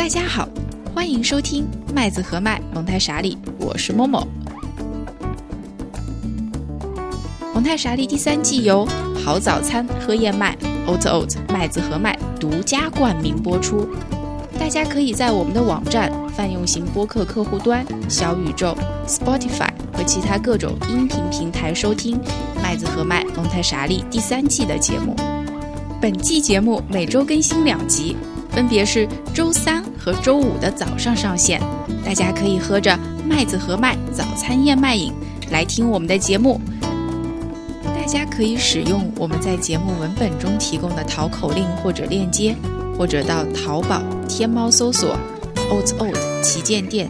大家好，欢迎收听麦子和麦蒙太傻里，我是某某。蒙太傻里第三季由好早餐喝燕麦 Oat Oat 麦子和麦独家冠名播出。大家可以在我们的网站、泛用型播客客户端、小宇宙、Spotify 和其他各种音频平台收听《麦子和麦蒙太傻里》第三季的节目。本季节目每周更新两集，分别是周三和周五的早上上线。大家可以喝着麦子和麦早餐燕麦饮来听我们的节目。大家可以使用我们在节目文本中提供的淘口令或者链接，或者到淘宝、天猫搜索 “oat oat 旗舰店”，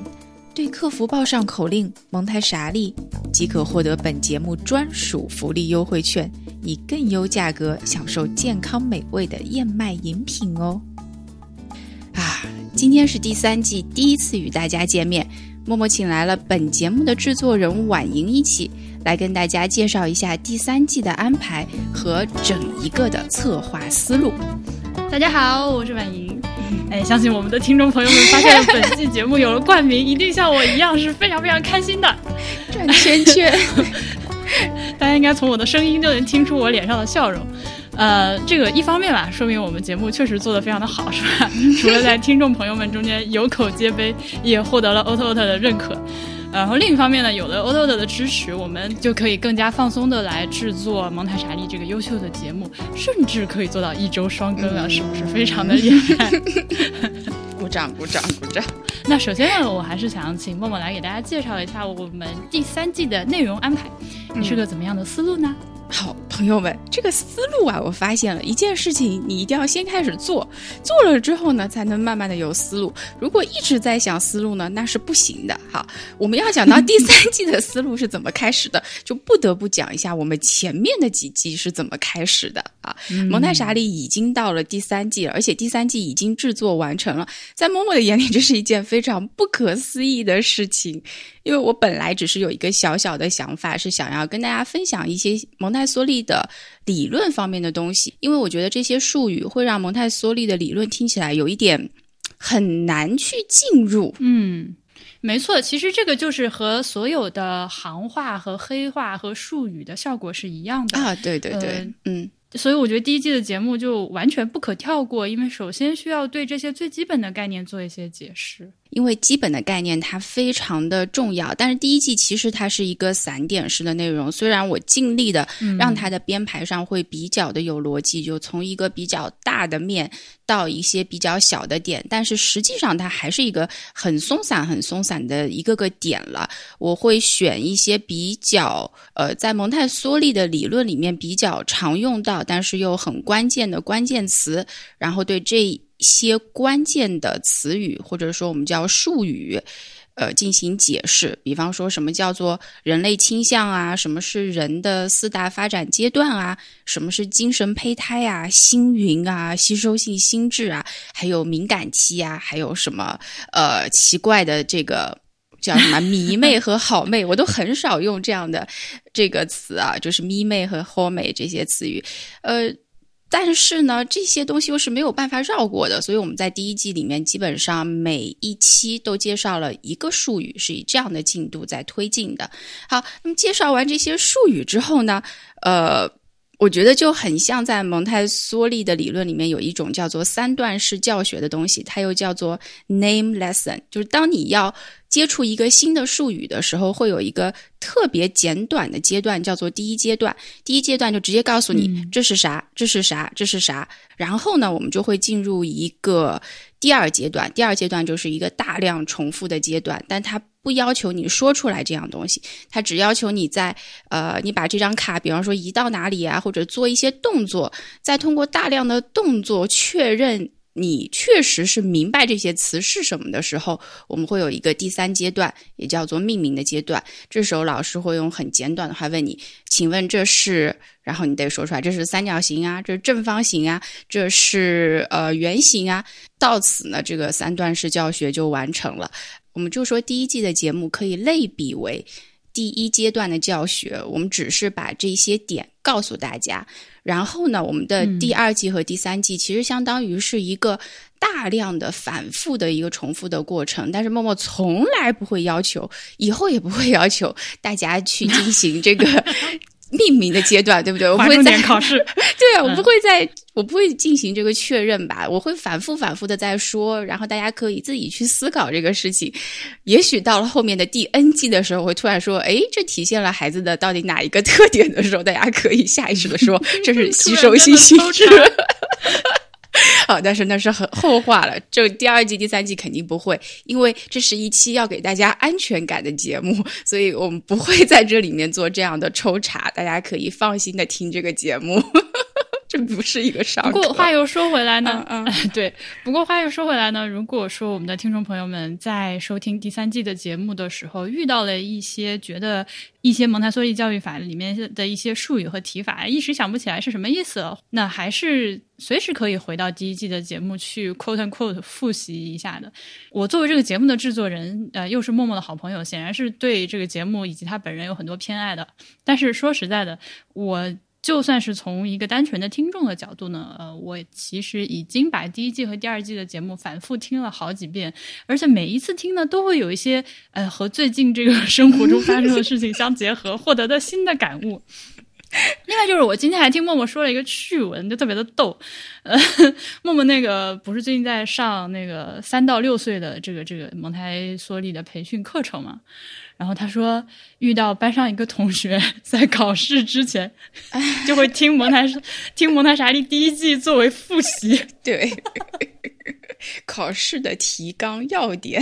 对客服报上口令“蒙台傻利”，即可获得本节目专属福利优惠券，以更优价格享受健康美味的燕麦饮品哦。啊，今天是第三季第一次与大家见面，默默请来了本节目的制作人婉莹一起。来跟大家介绍一下第三季的安排和整一个的策划思路。大家好，我是婉莹。哎，相信我们的听众朋友们发现了本季节目有了冠名，一定像我一样是非常非常开心的。转圈圈，大家应该从我的声音就能听出我脸上的笑容。呃，这个一方面吧，说明我们节目确实做得非常的好，是吧？除了在听众朋友们中间有口皆碑，也获得了 o t o t 的认可。然后另一方面呢，有了 o t o t 的支持，我们就可以更加放松的来制作《蒙台查利》这个优秀的节目，甚至可以做到一周双更啊，是不是非常的 厉害？鼓掌，鼓掌，鼓掌！那首先呢，我还是想请默默来给大家介绍一下我们第三季的内容安排，你是个怎么样的思路呢？好，朋友们，这个思路啊，我发现了一件事情，你一定要先开始做，做了之后呢，才能慢慢的有思路。如果一直在想思路呢，那是不行的。好，我们要讲到第三季的思路是怎么开始的，就不得不讲一下我们前面的几季是怎么开始的啊。蒙太莎利已经到了第三季了，而且第三季已经制作完成了，在默默的眼里，这是一件非常不可思议的事情。因为我本来只是有一个小小的想法，是想要跟大家分享一些蒙台梭利的理论方面的东西，因为我觉得这些术语会让蒙台梭利的理论听起来有一点很难去进入。嗯，没错，其实这个就是和所有的行话和黑话和术语的效果是一样的啊。对对对，嗯。所以我觉得第一季的节目就完全不可跳过，因为首先需要对这些最基本的概念做一些解释。因为基本的概念它非常的重要，但是第一季其实它是一个散点式的内容。虽然我尽力的让它的编排上会比较的有逻辑，就从一个比较大的面到一些比较小的点，但是实际上它还是一个很松散、很松散的一个个点了。我会选一些比较呃，在蒙太梭利的理论里面比较常用到，但是又很关键的关键词，然后对这。一些关键的词语，或者说我们叫术语，呃，进行解释。比方说什么叫做人类倾向啊？什么是人的四大发展阶段啊？什么是精神胚胎啊？星云啊？吸收性心智啊？还有敏感期啊？还有什么呃奇怪的这个叫什么迷妹和好妹？我都很少用这样的这个词啊，就是迷妹和好妹这些词语，呃。但是呢，这些东西又是没有办法绕过的，所以我们在第一季里面基本上每一期都介绍了一个术语，是以这样的进度在推进的。好，那么介绍完这些术语之后呢，呃，我觉得就很像在蒙台梭利的理论里面有一种叫做三段式教学的东西，它又叫做 name lesson，就是当你要。接触一个新的术语的时候，会有一个特别简短的阶段，叫做第一阶段。第一阶段就直接告诉你这是啥，这是啥，这是啥。然后呢，我们就会进入一个第二阶段。第二阶段就是一个大量重复的阶段，但它不要求你说出来这样东西，它只要求你在呃，你把这张卡，比方说移到哪里啊，或者做一些动作，再通过大量的动作确认。你确实是明白这些词是什么的时候，我们会有一个第三阶段，也叫做命名的阶段。这时候老师会用很简短的话问你：“请问这是？”然后你得说出来：“这是三角形啊，这是正方形啊，这是呃圆形啊。”到此呢，这个三段式教学就完成了。我们就说第一季的节目可以类比为第一阶段的教学，我们只是把这些点。告诉大家。然后呢，我们的第二季和第三季其实相当于是一个大量的反复的一个重复的过程。但是默默从来不会要求，以后也不会要求大家去进行这个。命名的阶段，对不对？我不会在考试，对啊，我不会在，我不会进行这个确认吧？我会反复反复的在说，然后大家可以自己去思考这个事情。也许到了后面的第 N 季的时候，会突然说，哎，这体现了孩子的到底哪一个特点的时候，大家可以下意识的说，这是吸收信息。好，但是那是很后话了。就第二季、第三季肯定不会，因为这是一期要给大家安全感的节目，所以我们不会在这里面做这样的抽查。大家可以放心的听这个节目，这不是一个上课。不过话又说回来呢，嗯，对。不过话又说回来呢，如果说我们的听众朋友们在收听第三季的节目的时候，遇到了一些觉得。一些蒙台梭利教育法里面的一些术语和提法一时想不起来是什么意思，那还是随时可以回到第一季的节目去 quote and quote 复习一下的。我作为这个节目的制作人，呃，又是默默的好朋友，显然是对这个节目以及他本人有很多偏爱的。但是说实在的，我。就算是从一个单纯的听众的角度呢，呃，我其实已经把第一季和第二季的节目反复听了好几遍，而且每一次听呢，都会有一些呃和最近这个生活中发生的事情相结合，获得的新的感悟。另外就是我今天还听默默说了一个趣闻，就特别的逗。呃，默默那个不是最近在上那个三到六岁的这个这个蒙台梭利的培训课程嘛？然后他说，遇到班上一个同学在考试之前，就会听蒙台听蒙台莎利第一季作为复习，对，考试的提纲要点，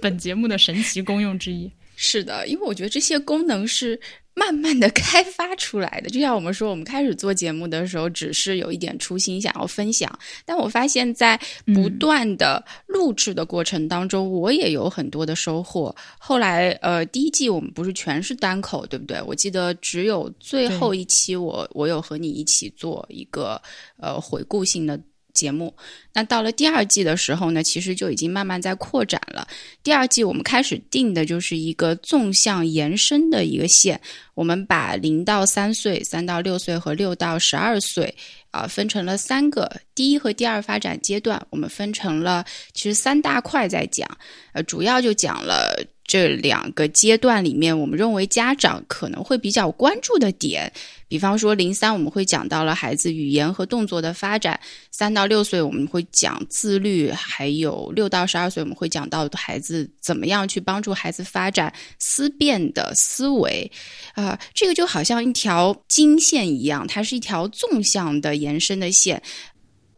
本节目的神奇功用之一。是的，因为我觉得这些功能是。慢慢的开发出来的，就像我们说，我们开始做节目的时候，只是有一点初心，想要分享。但我发现，在不断的录制的过程当中，我也有很多的收获。后来，呃，第一季我们不是全是单口，对不对？我记得只有最后一期，我我有和你一起做一个呃回顾性的。节目，那到了第二季的时候呢，其实就已经慢慢在扩展了。第二季我们开始定的就是一个纵向延伸的一个线，我们把零到三岁、三到六岁和六到十二岁啊分成了三个第一和第二发展阶段，我们分成了其实三大块在讲，呃，主要就讲了。这两个阶段里面，我们认为家长可能会比较关注的点，比方说零三我们会讲到了孩子语言和动作的发展，三到六岁我们会讲自律，还有六到十二岁我们会讲到孩子怎么样去帮助孩子发展思辨的思维，啊，这个就好像一条经线一样，它是一条纵向的延伸的线。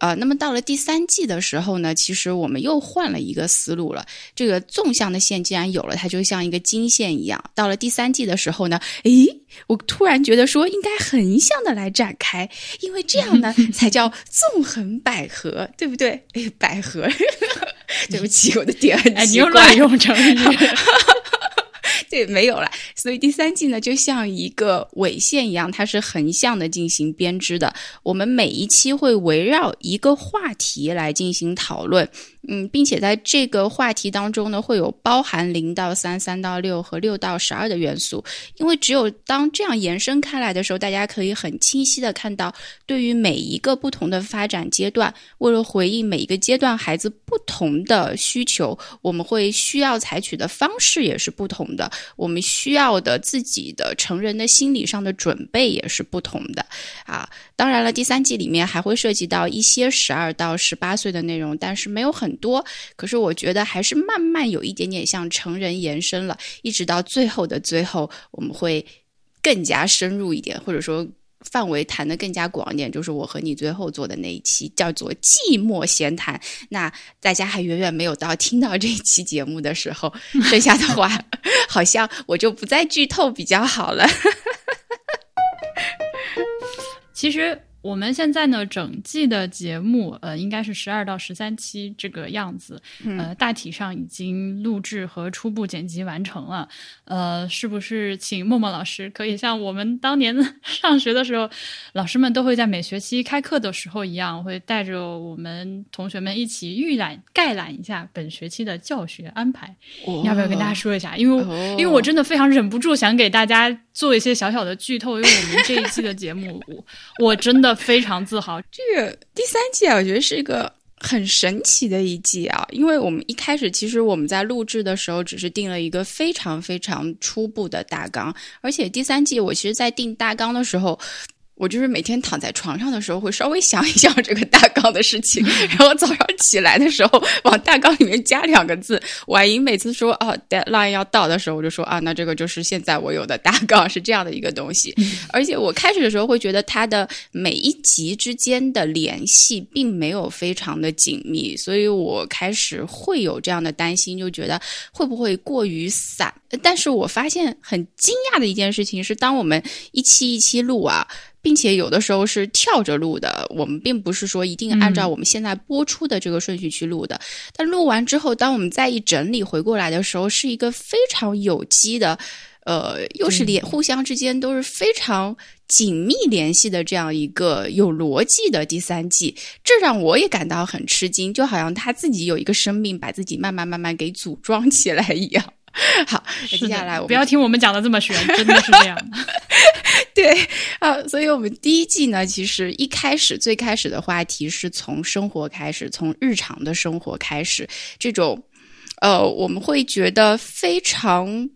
呃，那么到了第三季的时候呢，其实我们又换了一个思路了。这个纵向的线既然有了，它就像一个经线一样。到了第三季的时候呢，诶，我突然觉得说应该横向的来展开，因为这样呢 才叫纵横捭阖，对不对？哎，捭阖，对不起，我的点很奇怪，你又乱用成语。对，没有了。所以第三季呢，就像一个纬线一样，它是横向的进行编织的。我们每一期会围绕一个话题来进行讨论。嗯，并且在这个话题当中呢，会有包含零到三、三到六和六到十二的元素。因为只有当这样延伸开来的时候，大家可以很清晰的看到，对于每一个不同的发展阶段，为了回应每一个阶段孩子不同的需求，我们会需要采取的方式也是不同的，我们需要的自己的成人的心理上的准备也是不同的。啊，当然了，第三季里面还会涉及到一些十二到十八岁的内容，但是没有很。很多，可是我觉得还是慢慢有一点点向成人延伸了，一直到最后的最后，我们会更加深入一点，或者说范围谈的更加广一点。就是我和你最后做的那一期叫做“寂寞闲谈”，那大家还远远没有到听到这一期节目的时候，剩下的话 好像我就不再剧透比较好了。其实。我们现在呢，整季的节目，呃，应该是十二到十三期这个样子，呃，大体上已经录制和初步剪辑完成了。呃，是不是请默默老师可以像我们当年 上学的时候，老师们都会在每学期开课的时候一样，会带着我们同学们一起预览、概览一下本学期的教学安排？要不要跟大家说一下？因为因为我真的非常忍不住想给大家做一些小小的剧透，因为我们这一期的节目，我我真的。非常自豪，这个第三季啊，我觉得是一个很神奇的一季啊，因为我们一开始其实我们在录制的时候只是定了一个非常非常初步的大纲，而且第三季我其实，在定大纲的时候。我就是每天躺在床上的时候，会稍微想一想这个大纲的事情，然后早上起来的时候往大纲里面加两个字。婉莹每次说啊 deadline 要到的时候，我就说啊，那这个就是现在我有的大纲是这样的一个东西。而且我开始的时候会觉得它的每一集之间的联系并没有非常的紧密，所以我开始会有这样的担心，就觉得会不会过于散。但是我发现很惊讶的一件事情是，当我们一期一期录啊。并且有的时候是跳着录的，我们并不是说一定按照我们现在播出的这个顺序去录的。但录完之后，当我们再一整理回过来的时候，是一个非常有机的，呃，又是联互相之间都是非常紧密联系的这样一个有逻辑的第三季，这让我也感到很吃惊，就好像他自己有一个生命把自己慢慢慢慢给组装起来一样。好，接下来不要听我们讲的这么玄，真的是这样。对啊，所以我们第一季呢，其实一开始最开始的话题是从生活开始，从日常的生活开始，这种呃，我们会觉得非常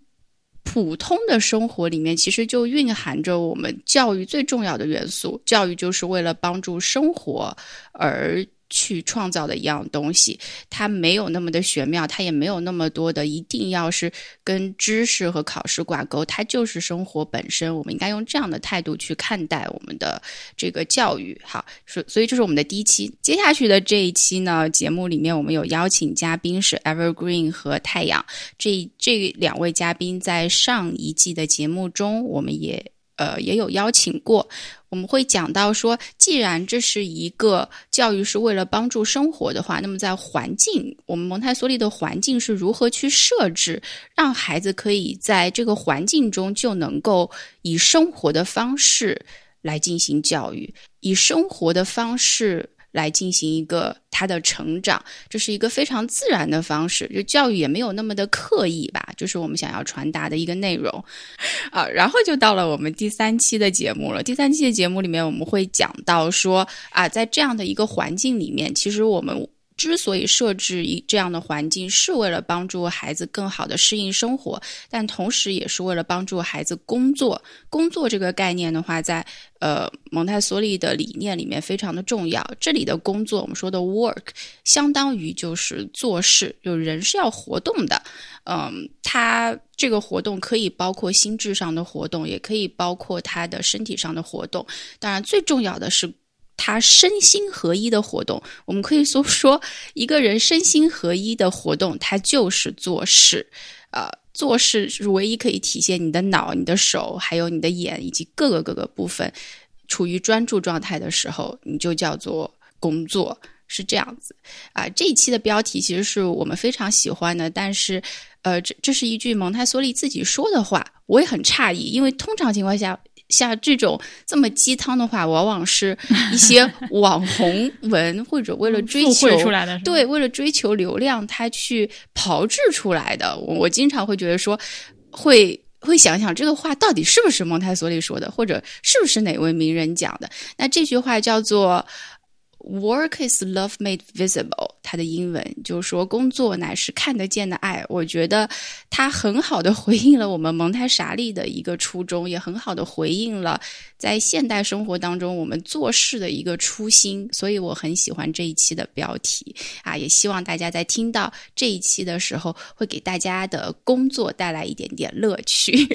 普通的生活里面，其实就蕴含着我们教育最重要的元素。教育就是为了帮助生活而。去创造的一样东西，它没有那么的玄妙，它也没有那么多的一定要是跟知识和考试挂钩，它就是生活本身。我们应该用这样的态度去看待我们的这个教育。好，所所以这是我们的第一期。接下去的这一期呢，节目里面我们有邀请嘉宾是 Evergreen 和太阳，这这两位嘉宾在上一季的节目中，我们也。呃，也有邀请过，我们会讲到说，既然这是一个教育是为了帮助生活的话，那么在环境，我们蒙台梭利的环境是如何去设置，让孩子可以在这个环境中就能够以生活的方式来进行教育，以生活的方式。来进行一个他的成长，这是一个非常自然的方式，就教育也没有那么的刻意吧，就是我们想要传达的一个内容，啊，然后就到了我们第三期的节目了。第三期的节目里面，我们会讲到说啊，在这样的一个环境里面，其实我们。之所以设置一这样的环境，是为了帮助孩子更好的适应生活，但同时也是为了帮助孩子工作。工作这个概念的话，在呃蒙台梭利的理念里面非常的重要。这里的工作，我们说的 work，相当于就是做事，就人是要活动的。嗯，他这个活动可以包括心智上的活动，也可以包括他的身体上的活动。当然，最重要的是。他身心合一的活动，我们可以说说一个人身心合一的活动，他就是做事。呃，做事是唯一可以体现你的脑、你的手，还有你的眼以及各个各个部分处于专注状态的时候，你就叫做工作，是这样子。啊，这一期的标题其实是我们非常喜欢的，但是，呃，这这是一句蒙台梭利自己说的话，我也很诧异，因为通常情况下。像这种这么鸡汤的话，往往是 一些网红文或者为了追求对，为了追求流量，他去炮制出来的。我我经常会觉得说，会会想想这个话到底是不是蒙台梭利说的，或者是不是哪位名人讲的？那这句话叫做。Work is love made visible。它的英文就是说，工作乃是看得见的爱。我觉得它很好的回应了我们蒙台傻利的一个初衷，也很好的回应了在现代生活当中我们做事的一个初心。所以我很喜欢这一期的标题啊，也希望大家在听到这一期的时候，会给大家的工作带来一点点乐趣。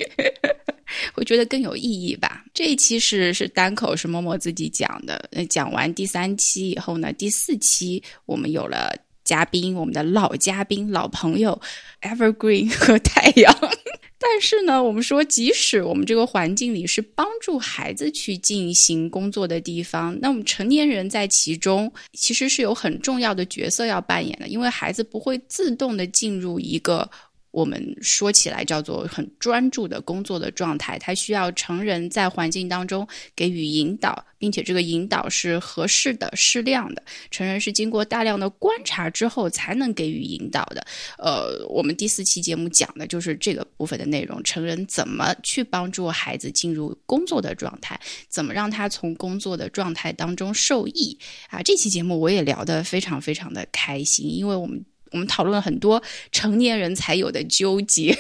会觉得更有意义吧。这一期是是单口，是默默自己讲的。那讲完第三期以后呢，第四期我们有了嘉宾，我们的老嘉宾、老朋友 Evergreen 和太阳。但是呢，我们说，即使我们这个环境里是帮助孩子去进行工作的地方，那我们成年人在其中其实是有很重要的角色要扮演的，因为孩子不会自动的进入一个。我们说起来叫做很专注的工作的状态，他需要成人在环境当中给予引导，并且这个引导是合适的、适量的。成人是经过大量的观察之后才能给予引导的。呃，我们第四期节目讲的就是这个部分的内容：成人怎么去帮助孩子进入工作的状态，怎么让他从工作的状态当中受益啊？这期节目我也聊得非常非常的开心，因为我们。我们讨论了很多成年人才有的纠结，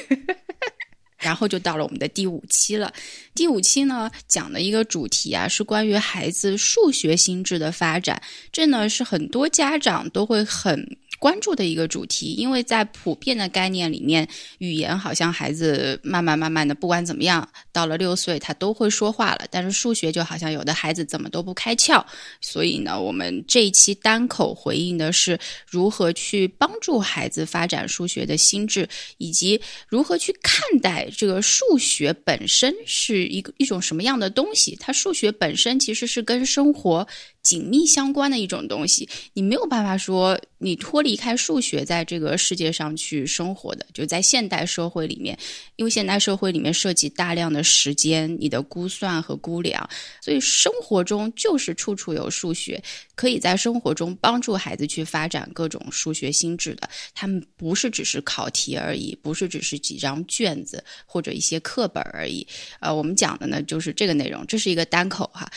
然后就到了我们的第五期了。第五期呢，讲的一个主题啊，是关于孩子数学心智的发展。这呢，是很多家长都会很。关注的一个主题，因为在普遍的概念里面，语言好像孩子慢慢慢慢的，不管怎么样，到了六岁他都会说话了。但是数学就好像有的孩子怎么都不开窍，所以呢，我们这一期单口回应的是如何去帮助孩子发展数学的心智，以及如何去看待这个数学本身是一个一种什么样的东西。它数学本身其实是跟生活。紧密相关的一种东西，你没有办法说你脱离开数学在这个世界上去生活的，就在现代社会里面，因为现代社会里面涉及大量的时间、你的估算和估量，所以生活中就是处处有数学，可以在生活中帮助孩子去发展各种数学心智的。他们不是只是考题而已，不是只是几张卷子或者一些课本而已。呃，我们讲的呢就是这个内容，这是一个单口哈。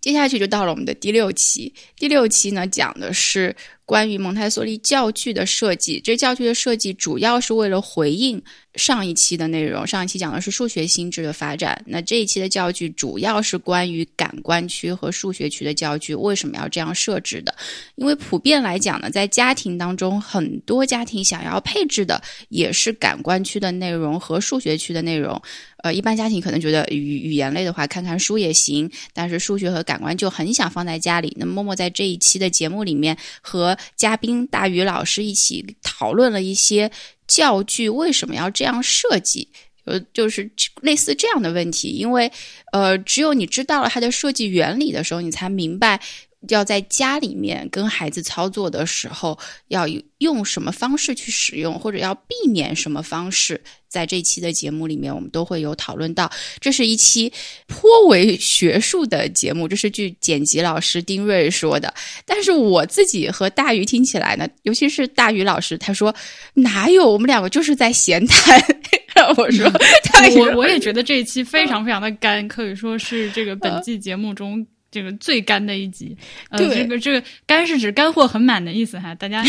接下去就到了我们的第六期。第六期呢，讲的是关于蒙台梭利教具的设计。这教具的设计主要是为了回应上一期的内容。上一期讲的是数学心智的发展，那这一期的教具主要是关于感官区和数学区的教具为什么要这样设置的？因为普遍来讲呢，在家庭当中，很多家庭想要配置的也是感官区的内容和数学区的内容。呃，一般家庭可能觉得语语言类的话，看看书也行，但是数学和感官就很想放在家里。那么默默在这一期的节目里面，和嘉宾大宇老师一起讨论了一些教具为什么要这样设计，呃，就是类似这样的问题。因为，呃，只有你知道了它的设计原理的时候，你才明白。要在家里面跟孩子操作的时候，要用什么方式去使用，或者要避免什么方式，在这期的节目里面，我们都会有讨论到。这是一期颇为学术的节目，这是据剪辑老师丁瑞说的。但是我自己和大鱼听起来呢，尤其是大鱼老师，他说哪有，我们两个就是在闲谈。我说，我我也觉得这一期非常非常的干，可以说是这个本季节目中。这个最干的一集，呃，这个这个干是指干货很满的意思哈，大家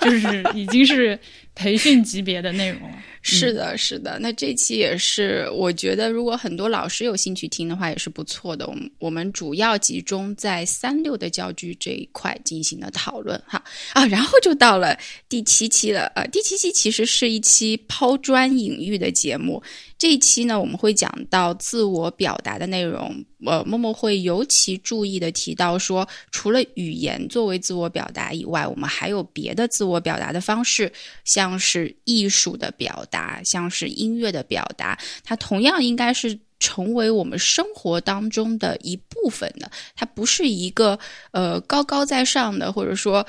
就是已经是培训级别的内容了。是的，是的，那这期也是，我觉得如果很多老师有兴趣听的话，也是不错的。我们我们主要集中在三六的教具这一块进行了讨论哈啊，然后就到了第七期了。呃，第七期其实是一期抛砖引玉的节目。这一期呢，我们会讲到自我表达的内容。呃，默默会尤其注意的提到说，除了语言作为自我表达以外，我们还有别的自我表达的方式，像是艺术的表达，像是音乐的表达，它同样应该是成为我们生活当中的一部分的。它不是一个呃高高在上的，或者说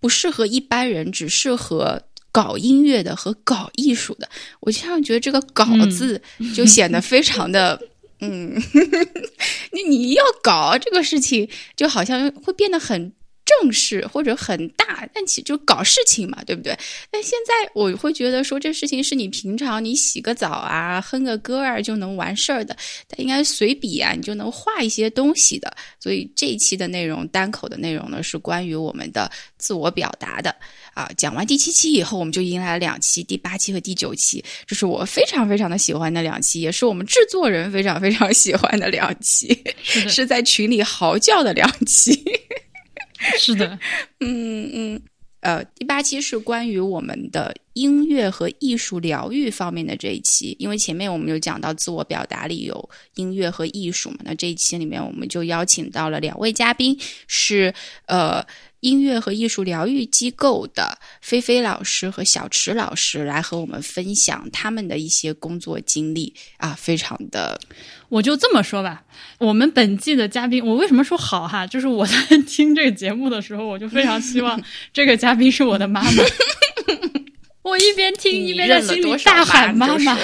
不适合一般人，只适合。搞音乐的和搞艺术的，我经常觉得这个“搞”字就显得非常的，嗯，你你要搞这个事情，就好像会变得很。正式或者很大，但其就搞事情嘛，对不对？但现在我会觉得说，这事情是你平常你洗个澡啊，哼个歌儿就能完事儿的。它应该随笔啊，你就能画一些东西的。所以这一期的内容，单口的内容呢，是关于我们的自我表达的啊。讲完第七期以后，我们就迎来了两期，第八期和第九期，这是我非常非常的喜欢的两期，也是我们制作人非常非常喜欢的两期，是在群里嚎叫的两期。是的，嗯嗯，呃，第八期是关于我们的音乐和艺术疗愈方面的这一期，因为前面我们有讲到自我表达里有音乐和艺术嘛，那这一期里面我们就邀请到了两位嘉宾，是呃。音乐和艺术疗愈机构的菲菲老师和小池老师来和我们分享他们的一些工作经历啊，非常的。我就这么说吧，我们本季的嘉宾，我为什么说好哈？就是我在听这个节目的时候，我就非常希望 这个嘉宾是我的妈妈。我一边听一边在心里大喊妈妈。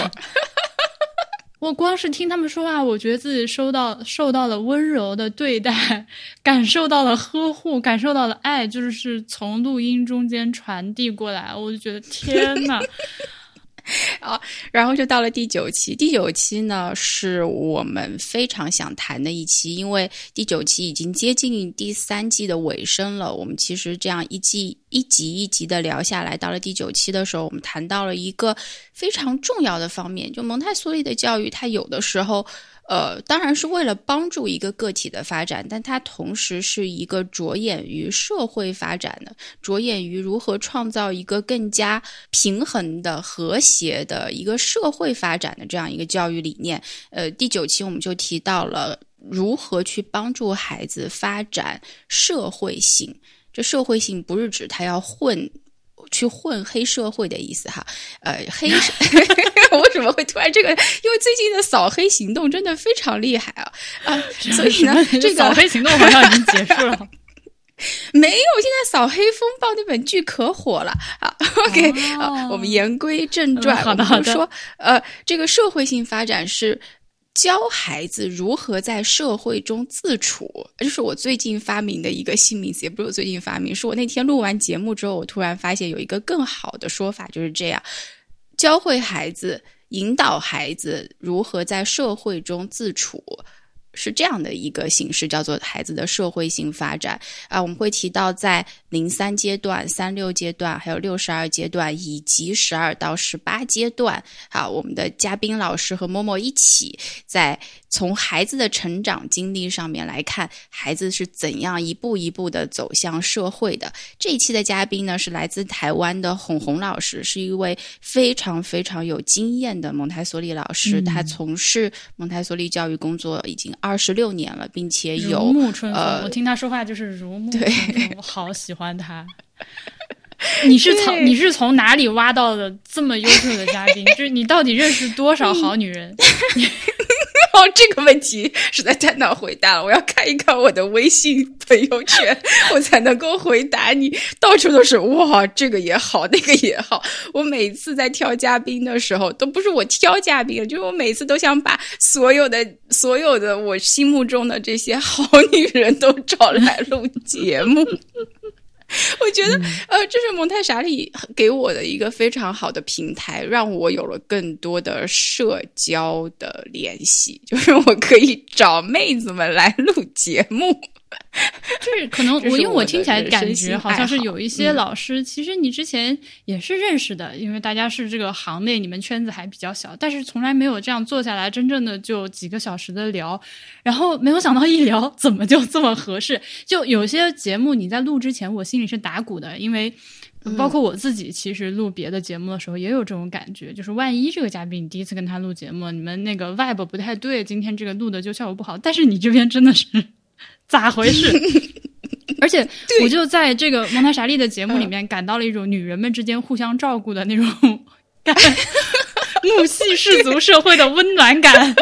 我光是听他们说话，我觉得自己收到受到了温柔的对待，感受到了呵护，感受到了爱，就是从录音中间传递过来，我就觉得天呐。啊，然后就到了第九期。第九期呢，是我们非常想谈的一期，因为第九期已经接近第三季的尾声了。我们其实这样一季一集一集的聊下来，到了第九期的时候，我们谈到了一个非常重要的方面，就蒙太梭利的教育，它有的时候。呃，当然是为了帮助一个个体的发展，但它同时是一个着眼于社会发展的，着眼于如何创造一个更加平衡的、和谐的一个社会发展的这样一个教育理念。呃，第九期我们就提到了如何去帮助孩子发展社会性。这社会性不是指他要混。去混黑社会的意思哈，呃，黑 为什么会突然这个？因为最近的扫黑行动真的非常厉害啊啊！所以呢，这个扫黑行动好像已经结束了。没有，现在扫黑风暴那本剧可火了啊！OK，啊，我们言归正传，好的好的。说呃，这个社会性发展是。教孩子如何在社会中自处，就是我最近发明的一个新名词，也不是我最近发明，是我那天录完节目之后，我突然发现有一个更好的说法，就是这样：教会孩子、引导孩子如何在社会中自处。是这样的一个形式，叫做孩子的社会性发展啊。我们会提到在零三阶段、三六阶段，还有六十二阶段以及十二到十八阶段。好，我们的嘉宾老师和默默一起在。从孩子的成长经历上面来看，孩子是怎样一步一步的走向社会的。这一期的嘉宾呢是来自台湾的红红老师，是一位非常非常有经验的蒙台梭利老师。他从事蒙台梭利教育工作已经二十六年了，并且有。呃，我听他说话就是如沐春风，我好喜欢他。你是从你是从哪里挖到的这么优秀的嘉宾？就是你到底认识多少好女人？哦，这个问题实在太难回答了。我要看一看我的微信朋友圈，我才能够回答你。到处都是哇，这个也好，那个也好。我每次在挑嘉宾的时候，都不是我挑嘉宾，就是我每次都想把所有的、所有的我心目中的这些好女人都找来录节目。我觉得，呃，这是蒙太莎利给我的一个非常好的平台，让我有了更多的社交的联系，就是我可以找妹子们来录节目。就是可能我因为我听起来感觉好像是有一些老师，其实你之前也是认识的，因为大家是这个行内，你们圈子还比较小，但是从来没有这样坐下来真正的就几个小时的聊，然后没有想到一聊怎么就这么合适。就有些节目你在录之前，我心里是打鼓的，因为包括我自己，其实录别的节目的时候也有这种感觉，就是万一这个嘉宾你第一次跟他录节目，你们那个 vibe 不太对，今天这个录的就效果不好。但是你这边真的是。咋回事？而且我就在这个蒙台莎莉的节目里面感到了一种女人们之间互相照顾的那种 感母系氏族社会的温暖感。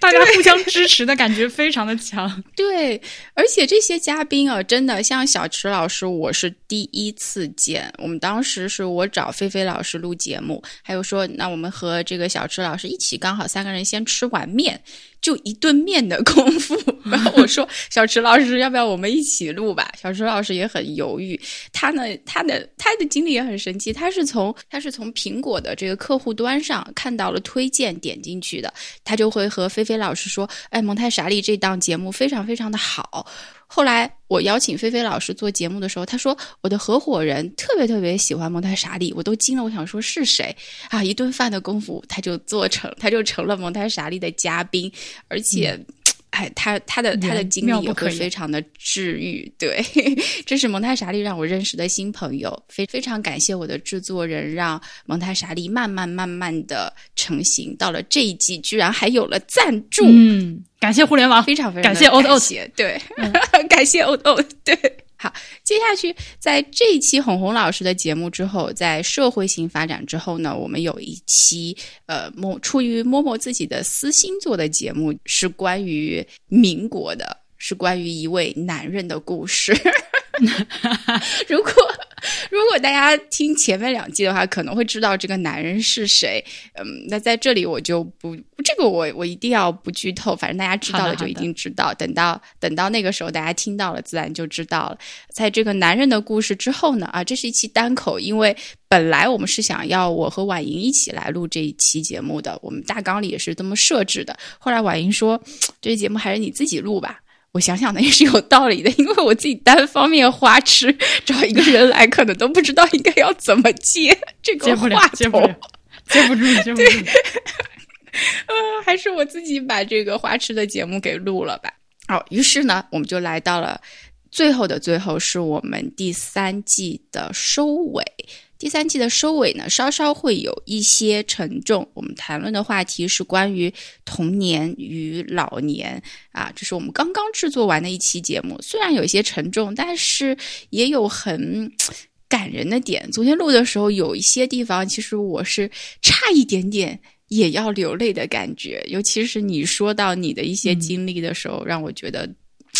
大家互相支持的感觉非常的强，对，而且这些嘉宾啊，真的像小池老师，我是第一次见。我们当时是我找菲菲老师录节目，还有说，那我们和这个小池老师一起，刚好三个人先吃碗面，就一顿面的功夫。然后我说，小池老师，要不要我们一起录吧？小池老师也很犹豫。他呢，他的他的经历也很神奇，他是从他是从苹果的这个客户端上看到了推荐，点进去的，他就会和菲菲飞老师说：“哎，蒙太莎利这档节目非常非常的好。”后来我邀请菲菲老师做节目的时候，他说：“我的合伙人特别特别喜欢蒙太莎利，我都惊了。我想说是谁啊？一顿饭的功夫，他就做成，他就成了蒙太莎利的嘉宾，而且。”哎，他他的他的经历也会非常的治愈。对，这是蒙太莎利让我认识的新朋友，非非常感谢我的制作人，让蒙太莎利慢慢慢慢的成型。到了这一季，居然还有了赞助。嗯，感谢互联网，非常非常感谢 Old Old，对，感谢 Old Old，对。好，接下去在这一期红红老师的节目之后，在社会性发展之后呢，我们有一期呃，摸出于摸摸自己的私心做的节目，是关于民国的，是关于一位男人的故事。如果如果大家听前面两季的话，可能会知道这个男人是谁。嗯，那在这里我就不，这个我我一定要不剧透，反正大家知道了就一定知道。等到等到那个时候，大家听到了自然就知道了。在这个男人的故事之后呢，啊，这是一期单口，因为本来我们是想要我和婉莹一起来录这一期节目的，我们大纲里也是这么设置的。后来婉莹说，这期节目还是你自己录吧。我想想呢，也是有道理的，因为我自己单方面花痴，找一个人来，可能都不知道应该要怎么接这个话头，接不住，接不住。呃，还是我自己把这个花痴的节目给录了吧。好，于是呢，我们就来到了最后的最后，是我们第三季的收尾。第三季的收尾呢，稍稍会有一些沉重。我们谈论的话题是关于童年与老年啊，这是我们刚刚制作完的一期节目。虽然有一些沉重，但是也有很 感人的点。昨天录的时候，有一些地方其实我是差一点点也要流泪的感觉。尤其是你说到你的一些经历的时候，让我觉得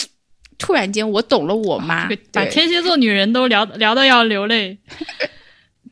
突然间我懂了我妈，把天蝎座女人都聊聊到要流泪。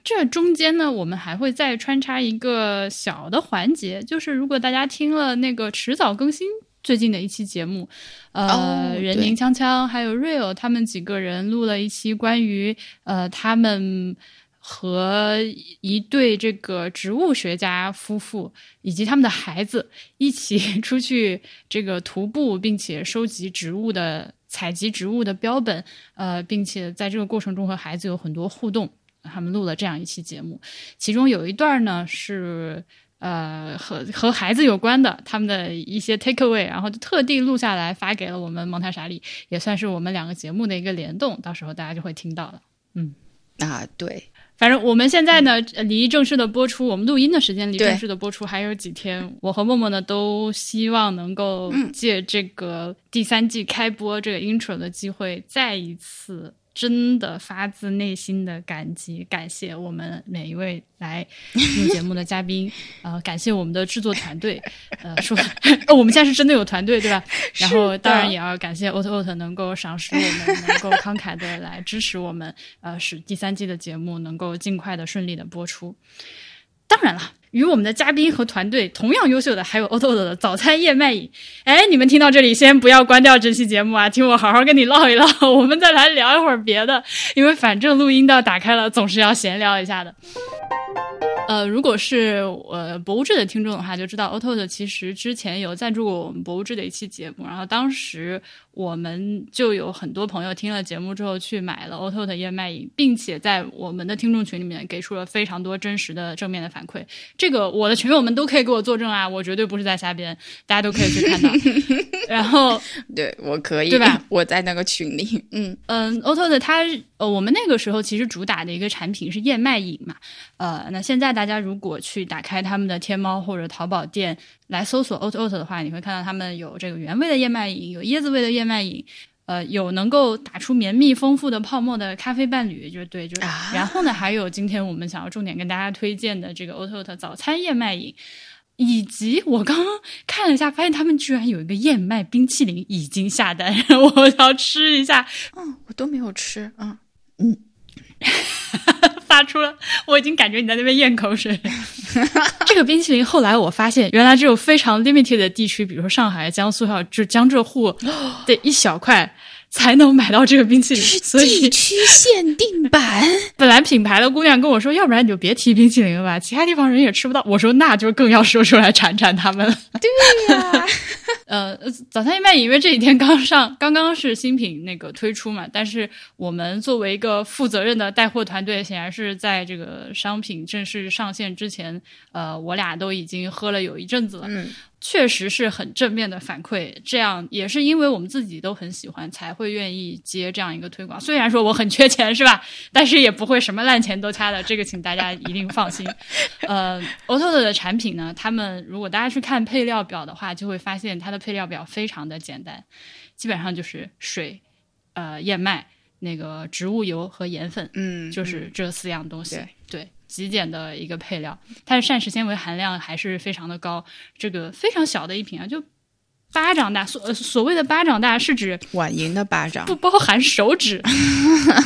这中间呢，我们还会再穿插一个小的环节，就是如果大家听了那个迟早更新最近的一期节目，呃，人宁锵锵还有 Real 他们几个人录了一期关于呃他们和一对这个植物学家夫妇以及他们的孩子一起出去这个徒步，并且收集植物的采集植物的标本，呃，并且在这个过程中和孩子有很多互动。他们录了这样一期节目，其中有一段呢是呃和和孩子有关的，他们的一些 take away，然后就特地录下来发给了我们蒙太莎里，也算是我们两个节目的一个联动，到时候大家就会听到了。嗯啊，对，反正我们现在呢离正式的播出，我们录音的时间离正式的播出还有几天，我和默默呢都希望能够借这个第三季开播这个 intro 的机会，再一次。真的发自内心的感激，感谢我们每一位来录节目的嘉宾，呃，感谢我们的制作团队，呃，说 我们现在是真的有团队，对吧？然后当然也要感谢 Ot Ot 能够赏识我们，能够慷慨的来支持我们，呃，使第三季的节目能够尽快的顺利的播出。当然了。与我们的嘉宾和团队同样优秀的，还有 Oto 的早餐燕麦饮。哎，你们听到这里，先不要关掉这期节目啊，听我好好跟你唠一唠，我们再来聊一会儿别的，因为反正录音到打开了，总是要闲聊一下的。呃，如果是呃博物志的听众的话，就知道 o t o 其实之前有赞助过我们博物志的一期节目，然后当时我们就有很多朋友听了节目之后去买了 o t o 的燕麦饮，并且在我们的听众群里面给出了非常多真实的正面的反馈。这个我的群友们都可以给我作证啊，我绝对不是在瞎编，大家都可以去看到。然后，对我可以对吧？我在那个群里，嗯嗯 o t o 的它呃，我们那个时候其实主打的一个产品是燕麦饮嘛，呃，那现在。大家如果去打开他们的天猫或者淘宝店来搜索 Oat 的话，你会看到他们有这个原味的燕麦饮，有椰子味的燕麦饮，呃，有能够打出绵密丰富的泡沫的咖啡伴侣，就是对，就是。然后呢，还有今天我们想要重点跟大家推荐的这个 Oat 早餐燕麦饮，以及我刚刚看了一下，发现他们居然有一个燕麦冰淇淋已经下单，我要吃一下。嗯，我都没有吃。嗯嗯。发出了，我已经感觉你在那边咽口水。这个冰淇淋后来我发现，原来只有非常 limited 的地区，比如说上海、江苏还有就江浙沪的一小块。才能买到这个冰淇淋，所以地区限定版。本来品牌的姑娘跟我说，要不然你就别提冰淇淋了吧，其他地方人也吃不到。我说那就更要说出来馋馋他们了。对呀，呃，早餐燕麦因为这几天刚上，刚刚是新品那个推出嘛，但是我们作为一个负责任的带货团队，显然是在这个商品正式上线之前，呃，我俩都已经喝了有一阵子了。嗯。确实是很正面的反馈，这样也是因为我们自己都很喜欢，才会愿意接这样一个推广。虽然说我很缺钱，是吧？但是也不会什么烂钱都掐的，这个请大家一定放心。呃，Oto 的产品呢，他们如果大家去看配料表的话，就会发现它的配料表非常的简单，基本上就是水、呃燕麦、那个植物油和盐粉，嗯，就是这四样东西。对对。极简的一个配料，它的膳食纤维含量还是非常的高。这个非常小的一瓶啊，就巴掌大。所所谓的巴掌大是指碗银的巴掌，不包含手指，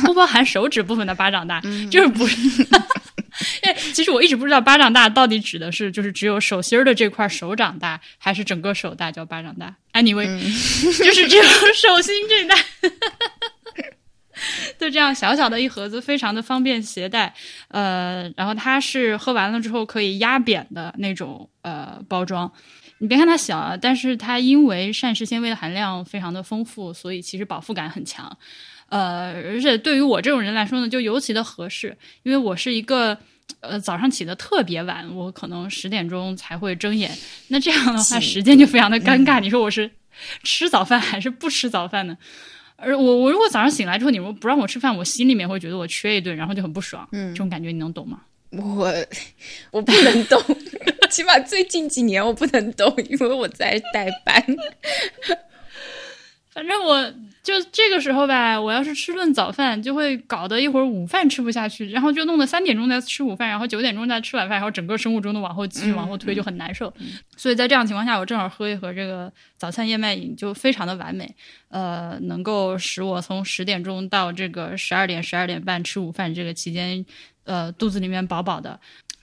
不包含手指部分的巴掌大，就是不是。因为其实我一直不知道巴掌大到底指的是就是只有手心儿的这块手掌大，还是整个手大叫巴掌大。Anyway，就是只有手心这大。就这样小小的一盒子，非常的方便携带。呃，然后它是喝完了之后可以压扁的那种呃包装。你别看它小啊，但是它因为膳食纤维的含量非常的丰富，所以其实饱腹感很强。呃，而且对于我这种人来说呢，就尤其的合适，因为我是一个呃早上起的特别晚，我可能十点钟才会睁眼。那这样的话，时间就非常的尴尬。你说我是吃早饭还是不吃早饭呢？而我我如果早上醒来之后，你们不让我吃饭，我心里面会觉得我缺一顿，然后就很不爽。嗯，这种感觉你能懂吗？我我不能懂，起码最近几年我不能懂，因为我在代班。反正我就这个时候吧，我要是吃顿早饭，就会搞得一会儿午饭吃不下去，然后就弄得三点钟再吃午饭，然后九点钟再吃晚饭，然后整个生物钟都往后继续往后推，就很难受。所以在这样情况下，我正好喝一盒这个早餐燕麦饮，就非常的完美，呃，能够使我从十点钟到这个十二点、十二点半吃午饭这个期间，呃，肚子里面饱饱的，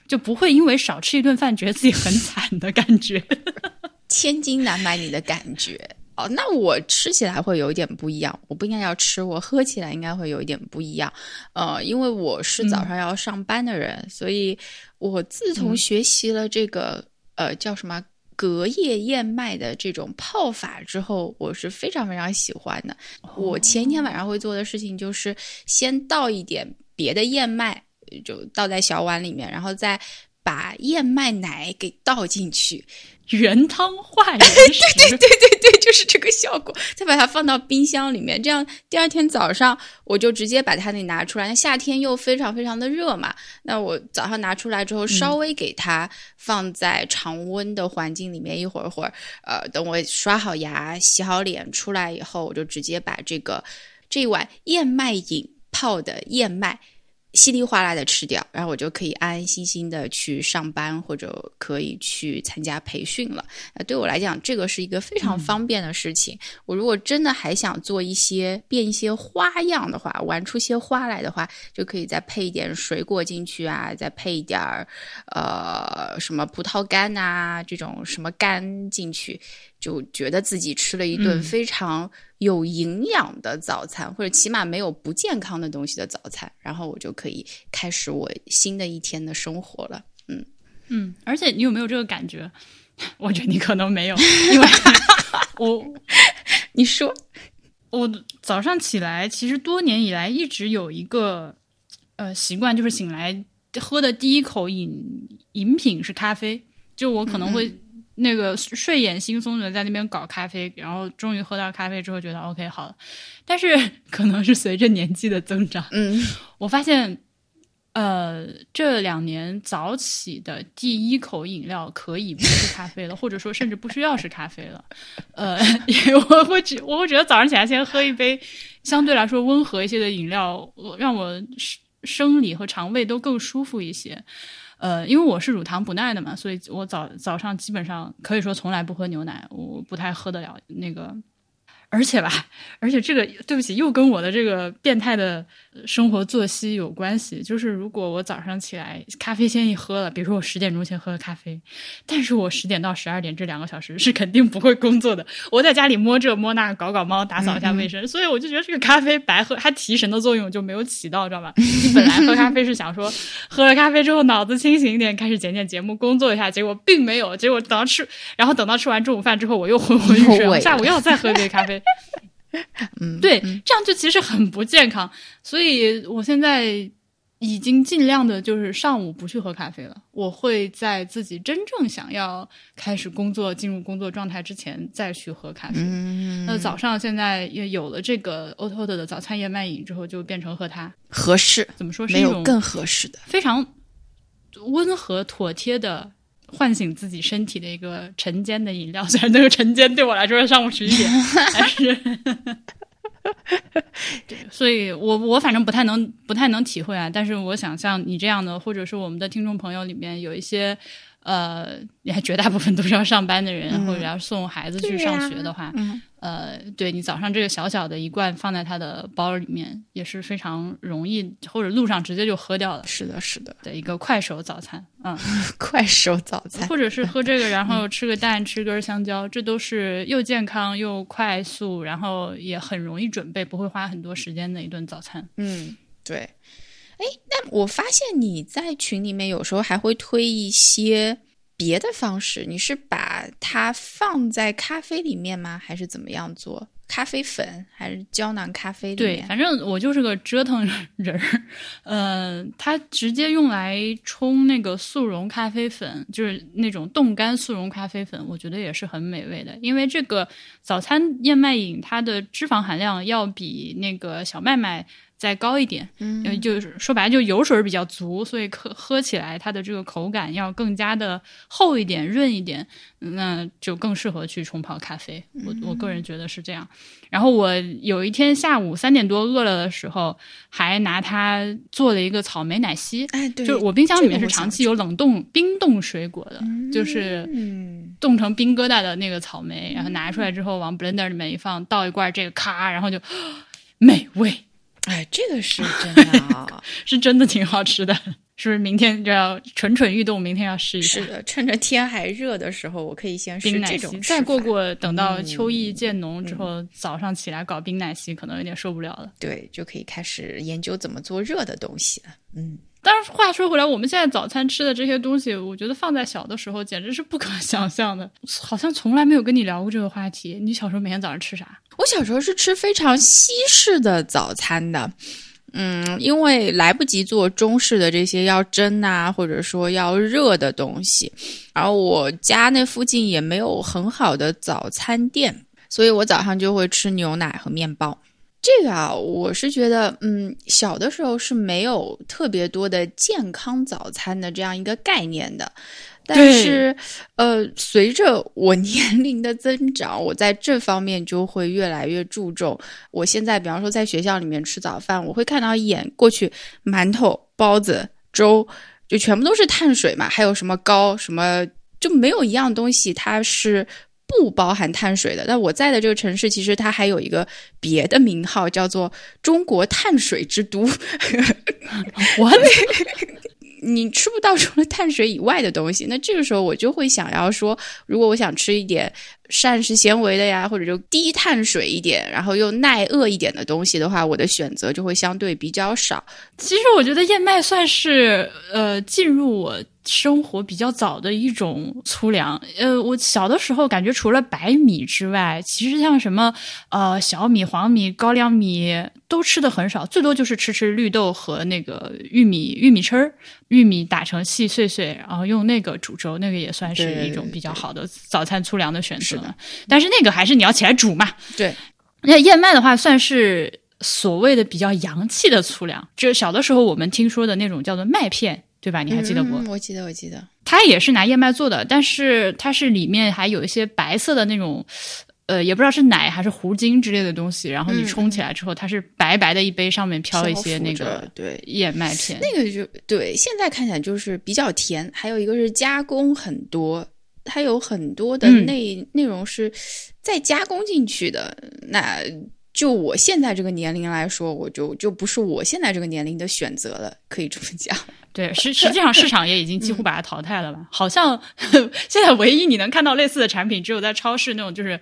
就不会因为少吃一顿饭觉得自己很惨的感觉，千金难买你的感觉。哦，那我吃起来会有一点不一样。我不应该要吃，我喝起来应该会有一点不一样。呃，因为我是早上要上班的人，所以我自从学习了这个呃叫什么隔夜燕麦的这种泡法之后，我是非常非常喜欢的。我前一天晚上会做的事情就是先倒一点别的燕麦，就倒在小碗里面，然后再把燕麦奶给倒进去。原汤化原食，对对对对对，就是这个效果。再把它放到冰箱里面，这样第二天早上我就直接把它给拿出来。那夏天又非常非常的热嘛，那我早上拿出来之后，稍微给它放在常温的环境里面一会儿会儿。呃，等我刷好牙、洗好脸出来以后，我就直接把这个这一碗燕麦饮泡的燕麦。稀里哗啦的吃掉，然后我就可以安安心心的去上班，或者可以去参加培训了。那对我来讲，这个是一个非常方便的事情。我如果真的还想做一些变一些花样的话，玩出些花来的话，就可以再配一点水果进去啊，再配一点儿呃什么葡萄干啊这种什么干进去。就觉得自己吃了一顿非常有营养的早餐，或者起码没有不健康的东西的早餐，然后我就可以开始我新的一天的生活了。嗯嗯，而且你有没有这个感觉？我觉得你可能没有，因为 我你说我早上起来，其实多年以来一直有一个呃习惯，就是醒来喝的第一口饮饮品是咖啡，就我可能会。那个睡眼惺忪的在那边搞咖啡，然后终于喝到咖啡之后，觉得 OK 好了。但是可能是随着年纪的增长，嗯，我发现，呃，这两年早起的第一口饮料可以不是咖啡了，或者说甚至不需要是咖啡了。呃，我会觉我会觉得早上起来先喝一杯相对来说温和一些的饮料，让我生理和肠胃都更舒服一些。呃，因为我是乳糖不耐的嘛，所以我早早上基本上可以说从来不喝牛奶，我不太喝得了那个。而且吧，而且这个对不起，又跟我的这个变态的生活作息有关系。就是如果我早上起来咖啡先一喝了，比如说我十点钟先喝了咖啡，但是我十点到十二点这两个小时是肯定不会工作的。我在家里摸这摸那，搞搞猫，打扫一下卫生，所以我就觉得这个咖啡白喝，它提神的作用就没有起到，知道吧？你本来喝咖啡是想说喝了咖啡之后脑子清醒一点，开始剪剪节目，工作一下，结果并没有。结果等到吃，然后等到吃完中午饭之后，我又昏昏欲睡，下午又要再喝一杯咖啡。嗯，对，这样就其实很不健康。所以我现在已经尽量的就是上午不去喝咖啡了，我会在自己真正想要开始工作、进入工作状态之前再去喝咖啡。嗯，那早上现在也有了这个 o t o 的早餐燕麦饮之后，就变成喝它。合适，怎么说？是一种没有更合适的。非常温和妥帖的唤醒自己身体的一个晨间的饮料。虽然那个晨间对我来说是上午十一点，但是。对，所以我我反正不太能不太能体会啊，但是我想像你这样的，或者是我们的听众朋友里面有一些，呃，也绝大部分都是要上班的人，或者要送孩子去上学的话，呃，对你早上这个小小的一罐放在他的包里面也是非常容易，或者路上直接就喝掉了。是的，是的，的一个快手早餐，嗯，快手早餐，或者是喝这个，然后吃个蛋，吃根香蕉，这都是又健康又快速，然后也很容易准备，不会花很多时间的一顿早餐。嗯，对。哎，那我发现你在群里面有时候还会推一些。别的方式，你是把它放在咖啡里面吗？还是怎么样做？咖啡粉还是胶囊咖啡？对，反正我就是个折腾人儿。呃，它直接用来冲那个速溶咖啡粉，就是那种冻干速溶咖啡粉，我觉得也是很美味的。因为这个早餐燕麦饮，它的脂肪含量要比那个小麦麦。再高一点，嗯，就是说白了，就油水比较足，所以喝喝起来它的这个口感要更加的厚一点、润一点，那就更适合去冲泡咖啡。我我个人觉得是这样。然后我有一天下午三点多饿了的时候，还拿它做了一个草莓奶昔。哎，对，就是我冰箱里面是长期有冷冻冰冻水果的，就是冻成冰疙瘩的那个草莓，然后拿出来之后往 blender 里面一放，倒一罐这个，咔，然后就 美味。哎，这个是真的，啊 是真的挺好吃的，是不是？明天就要蠢蠢欲动，明天要试一试。是的，趁着天还热的时候，我可以先试这种。再过过，等到秋意渐浓之后，早上起来搞冰奶昔，可能有点受不了了。对，就可以开始研究怎么做热的东西了。嗯。但是话说回来，我们现在早餐吃的这些东西，我觉得放在小的时候简直是不可 想象的。好像从来没有跟你聊过这个话题。你小时候每天早上吃啥？我小时候是吃非常西式的早餐的，嗯，因为来不及做中式的这些要蒸啊，或者说要热的东西，然后我家那附近也没有很好的早餐店，所以我早上就会吃牛奶和面包。这个啊，我是觉得，嗯，小的时候是没有特别多的健康早餐的这样一个概念的。但是，呃，随着我 年龄的增长，我在这方面就会越来越注重。我现在，比方说在学校里面吃早饭，我会看到一眼过去，馒头、包子、粥，就全部都是碳水嘛，还有什么糕，什么就没有一样东西它是。不包含碳水的。那我在的这个城市，其实它还有一个别的名号，叫做“中国碳水之都”。我 你吃不到除了碳水以外的东西，那这个时候我就会想要说，如果我想吃一点膳食纤维的呀，或者就低碳水一点，然后又耐饿一点的东西的话，我的选择就会相对比较少。其实我觉得燕麦算是呃进入我。生活比较早的一种粗粮，呃，我小的时候感觉除了白米之外，其实像什么呃小米、黄米、高粱米都吃的很少，最多就是吃吃绿豆和那个玉米玉米碴儿，玉米打成细碎碎，然后用那个煮粥，那个也算是一种比较好的早餐粗粮的选择。但是那个还是你要起来煮嘛。对，那燕麦的话算是所谓的比较洋气的粗粮，就小的时候我们听说的那种叫做麦片。对吧？你还记得不？我记得，我记得。它也是拿燕麦做的，但是它是里面还有一些白色的那种，呃，也不知道是奶还是糊精之类的东西。然后你冲起来之后，它是白白的一杯，上面飘一些那个对燕麦片。那个就对，现在看起来就是比较甜。还有一个是加工很多，它有很多的内内容是再加工进去的。那就我现在这个年龄来说，我就就不是我现在这个年龄的选择了，可以这么讲。对，实实际上市场也已经几乎把它淘汰了吧？好像 现在唯一你能看到类似的产品，只有在超市那种，就是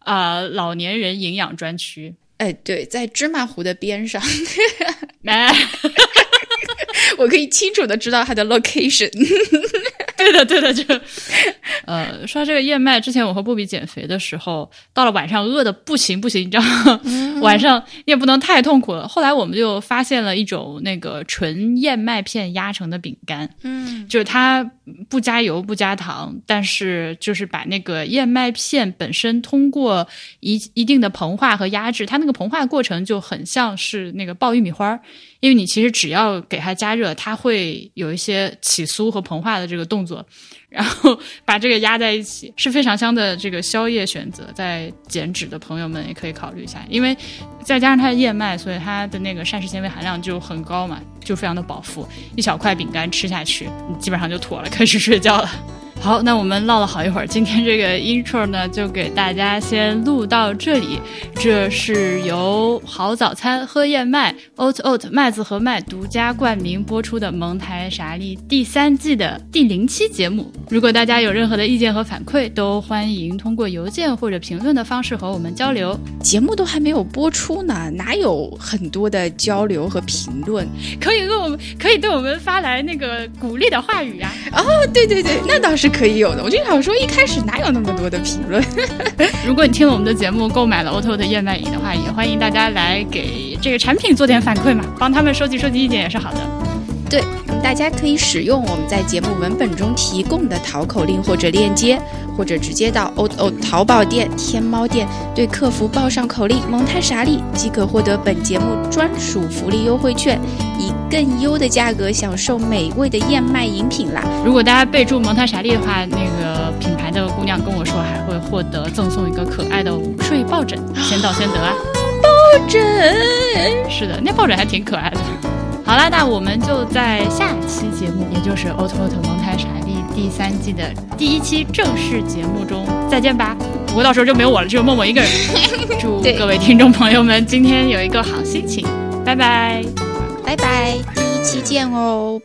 啊老年人营养专区。哎，对，在芝麻糊的边上，来，我可以清楚的知道它的 location。对的，对的，就呃，说这个燕麦，之前我和布比减肥的时候，到了晚上饿的不行不行，你知道吗？晚上你也不能太痛苦了。后来我们就发现了一种那个纯燕麦片压成的饼干，嗯，就是它不加油不加糖，但是就是把那个燕麦片本身通过一一定的膨化和压制，它那个膨化过程就很像是那个爆玉米花儿，因为你其实只要给它加热，它会有一些起酥和膨化的这个动作，然后把这个压在一起，是非常香的这个宵夜选择。在减脂的朋友们也可以考虑一下，因为再加上它的燕麦，所以它的那个膳食纤维含量就很高嘛，就非常的饱腹。一小块饼干吃下去，你基本上就妥了，开始睡觉了。好，那我们唠了好一会儿，今天这个 intro 呢，就给大家先录到这里。这是由好早餐喝燕麦 oat oat 麦子和麦独家冠名播出的蒙台傻利第三季的第零期节目。如果大家有任何的意见和反馈，都欢迎通过邮件或者评论的方式和我们交流。节目都还没有播出呢，哪有很多的交流和评论？可以给我们可以对我们发来那个鼓励的话语啊！哦，对对对，那倒是是可以有的。我就想说，一开始哪有那么多的评论？如果你听了我们的节目，购买了 Oto 的燕麦饮的话，也欢迎大家来给这个产品做点反馈嘛，帮他们收集收集意见也是好的。对，大家可以使用我们在节目文本中提供的淘口令或者链接，或者直接到 o o 淘宝店、天猫店对客服报上口令“蒙太傻利”，即可获得本节目专属福利优惠券，以更优的价格享受美味的燕麦饮品啦。如果大家备注蒙太傻利的话，那个品牌的姑娘跟我说还会获得赠送一个可爱的午睡抱枕，先到先得啊！抱枕是的，那抱枕还挺可爱的。好啦，那我们就在下期节目，也就是《奥特奥特蒙台傻利》第三季的第一期正式节目中再见吧。不过到时候就没有我了，只有默默一个人。祝各位听众朋友们今天有一个好心情，拜拜。拜拜，第一期见哦。